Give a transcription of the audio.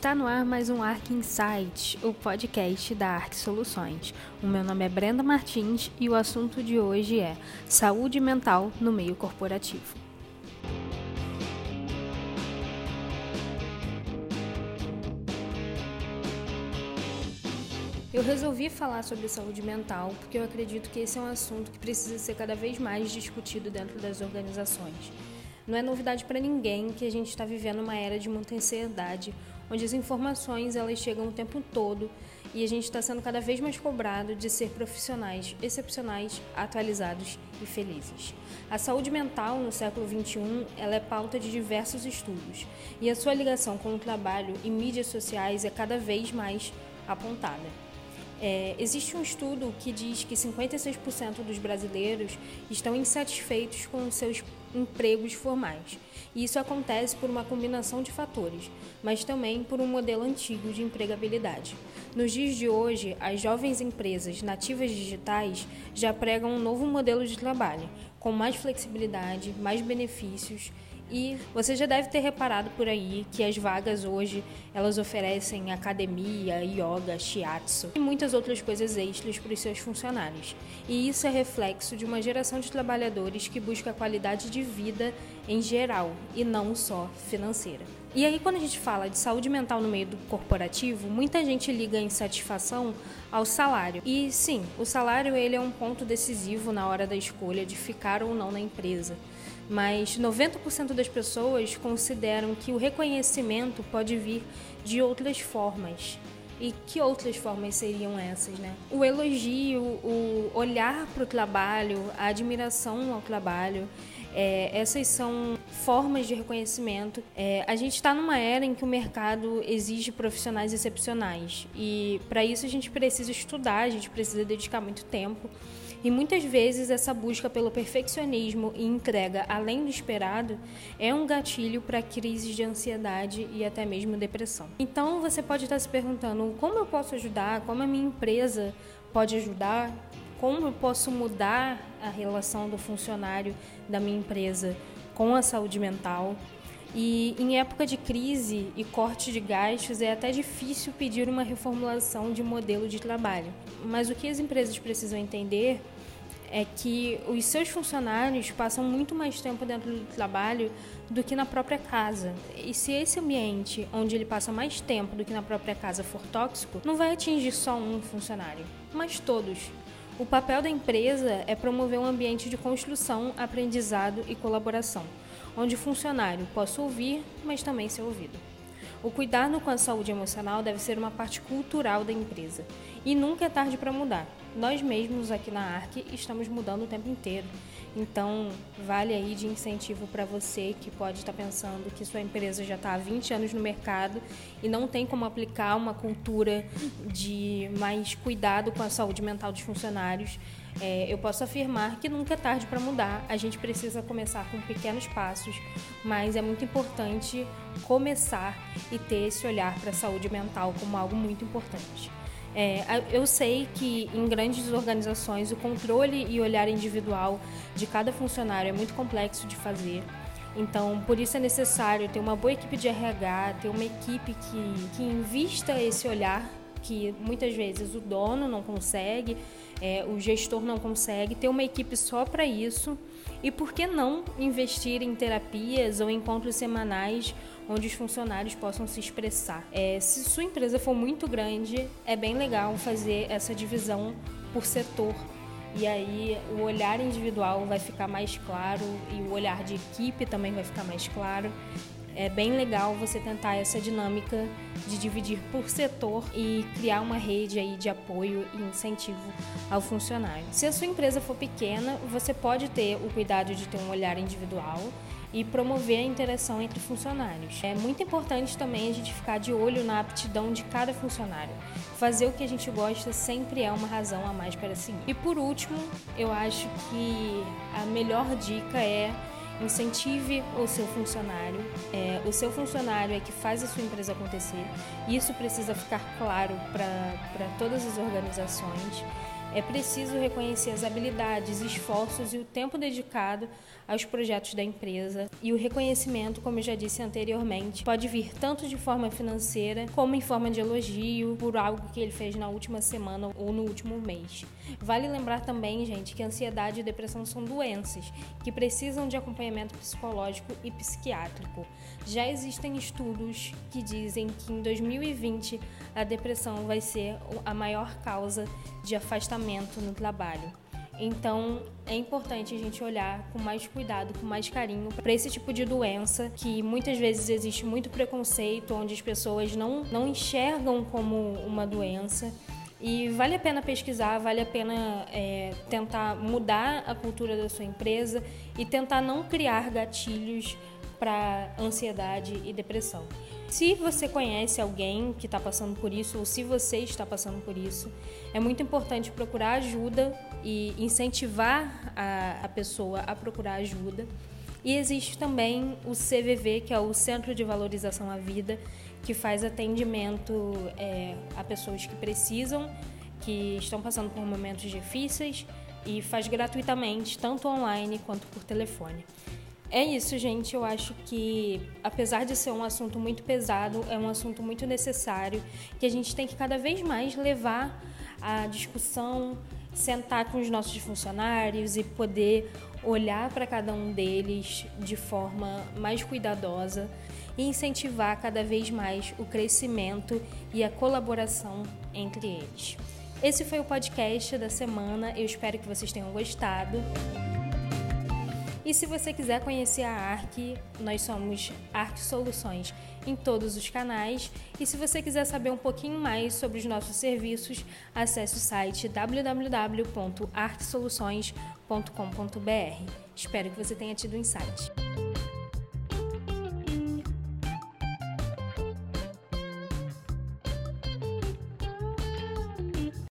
no ar mais um Arc Insights, o podcast da Arc Soluções. O meu nome é Brenda Martins e o assunto de hoje é saúde mental no meio corporativo. Eu resolvi falar sobre saúde mental porque eu acredito que esse é um assunto que precisa ser cada vez mais discutido dentro das organizações. Não é novidade para ninguém que a gente está vivendo uma era de muita ansiedade, onde as informações elas chegam o tempo todo e a gente está sendo cada vez mais cobrado de ser profissionais excepcionais, atualizados e felizes. A saúde mental no século XXI ela é pauta de diversos estudos e a sua ligação com o trabalho e mídias sociais é cada vez mais apontada. É, existe um estudo que diz que 56% dos brasileiros estão insatisfeitos com seus empregos formais. E isso acontece por uma combinação de fatores, mas também por um modelo antigo de empregabilidade. Nos dias de hoje, as jovens empresas nativas digitais já pregam um novo modelo de trabalho, com mais flexibilidade, mais benefícios e você já deve ter reparado por aí que as vagas hoje elas oferecem academia, yoga, shiatsu e muitas outras coisas extras para os seus funcionários. E isso é reflexo de uma geração de trabalhadores que busca qualidade de vida em geral e não só financeira. E aí quando a gente fala de saúde mental no meio do corporativo, muita gente liga a insatisfação ao salário. E sim, o salário ele é um ponto decisivo na hora da escolha de ficar ou não na empresa mas 90% das pessoas consideram que o reconhecimento pode vir de outras formas. E que outras formas seriam essas, né? O elogio, o olhar para o trabalho, a admiração ao trabalho, é, essas são formas de reconhecimento. É, a gente está numa era em que o mercado exige profissionais excepcionais e para isso a gente precisa estudar, a gente precisa dedicar muito tempo. E muitas vezes essa busca pelo perfeccionismo e entrega além do esperado é um gatilho para crises de ansiedade e até mesmo depressão. Então você pode estar se perguntando como eu posso ajudar, como a minha empresa pode ajudar, como eu posso mudar a relação do funcionário da minha empresa com a saúde mental. E em época de crise e corte de gastos é até difícil pedir uma reformulação de modelo de trabalho. Mas o que as empresas precisam entender é que os seus funcionários passam muito mais tempo dentro do trabalho do que na própria casa. E se esse ambiente onde ele passa mais tempo do que na própria casa for tóxico, não vai atingir só um funcionário, mas todos. O papel da empresa é promover um ambiente de construção, aprendizado e colaboração, onde o funcionário possa ouvir, mas também ser ouvido. O cuidado com a saúde emocional deve ser uma parte cultural da empresa e nunca é tarde para mudar. Nós mesmos aqui na ARC estamos mudando o tempo inteiro. Então, vale aí de incentivo para você que pode estar pensando que sua empresa já está há 20 anos no mercado e não tem como aplicar uma cultura de mais cuidado com a saúde mental dos funcionários. É, eu posso afirmar que nunca é tarde para mudar. A gente precisa começar com pequenos passos, mas é muito importante começar e ter esse olhar para a saúde mental como algo muito importante. É, eu sei que em grandes organizações o controle e olhar individual de cada funcionário é muito complexo de fazer. Então, por isso é necessário ter uma boa equipe de RH, ter uma equipe que, que invista esse olhar que muitas vezes o dono não consegue, é, o gestor não consegue, ter uma equipe só para isso. E por que não investir em terapias ou encontros semanais onde os funcionários possam se expressar? É, se sua empresa for muito grande, é bem legal fazer essa divisão por setor. E aí o olhar individual vai ficar mais claro e o olhar de equipe também vai ficar mais claro é bem legal você tentar essa dinâmica de dividir por setor e criar uma rede aí de apoio e incentivo ao funcionário. Se a sua empresa for pequena, você pode ter o cuidado de ter um olhar individual e promover a interação entre funcionários. É muito importante também a gente ficar de olho na aptidão de cada funcionário. Fazer o que a gente gosta sempre é uma razão a mais para seguir. E por último, eu acho que a melhor dica é incentive o seu funcionário. É, o seu funcionário é que faz a sua empresa acontecer. Isso precisa ficar claro para todas as organizações. É preciso reconhecer as habilidades, esforços e o tempo dedicado aos projetos da empresa. E o reconhecimento, como eu já disse anteriormente, pode vir tanto de forma financeira como em forma de elogio por algo que ele fez na última semana ou no último mês. Vale lembrar também, gente, que ansiedade e depressão são doenças que precisam de acompanhamento psicológico e psiquiátrico. Já existem estudos que dizem que em 2020 a depressão vai ser a maior causa de afastamento no trabalho. Então é importante a gente olhar com mais cuidado, com mais carinho para esse tipo de doença que muitas vezes existe muito preconceito, onde as pessoas não, não enxergam como uma doença. E vale a pena pesquisar, vale a pena é, tentar mudar a cultura da sua empresa e tentar não criar gatilhos para ansiedade e depressão. Se você conhece alguém que está passando por isso, ou se você está passando por isso, é muito importante procurar ajuda e incentivar a, a pessoa a procurar ajuda. E existe também o CVV, que é o Centro de Valorização à Vida, que faz atendimento é, a pessoas que precisam, que estão passando por momentos difíceis e faz gratuitamente, tanto online quanto por telefone. É isso, gente. Eu acho que, apesar de ser um assunto muito pesado, é um assunto muito necessário que a gente tem que cada vez mais levar a discussão, sentar com os nossos funcionários e poder olhar para cada um deles de forma mais cuidadosa e incentivar cada vez mais o crescimento e a colaboração entre eles. Esse foi o podcast da semana. Eu espero que vocês tenham gostado. E se você quiser conhecer a ARC, nós somos ARC Soluções em todos os canais. E se você quiser saber um pouquinho mais sobre os nossos serviços, acesse o site www.arcsoluções.com.br. Espero que você tenha tido um insight.